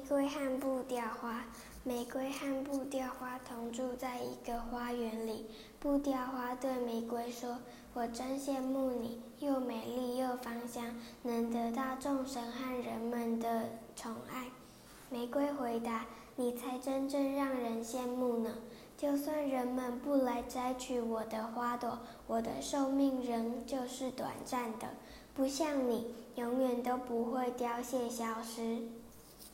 玫瑰和布雕花，玫瑰和布雕花同住在一个花园里。布雕花对玫瑰说：「我真羡慕你，又美丽又芳香，能得到众神和人们的宠爱。」玫瑰回答：「你才真正让人羡慕呢。就算人们不来摘取我的花朵，我的寿命仍旧是短暂的，不像你永远都不会凋谢消失。」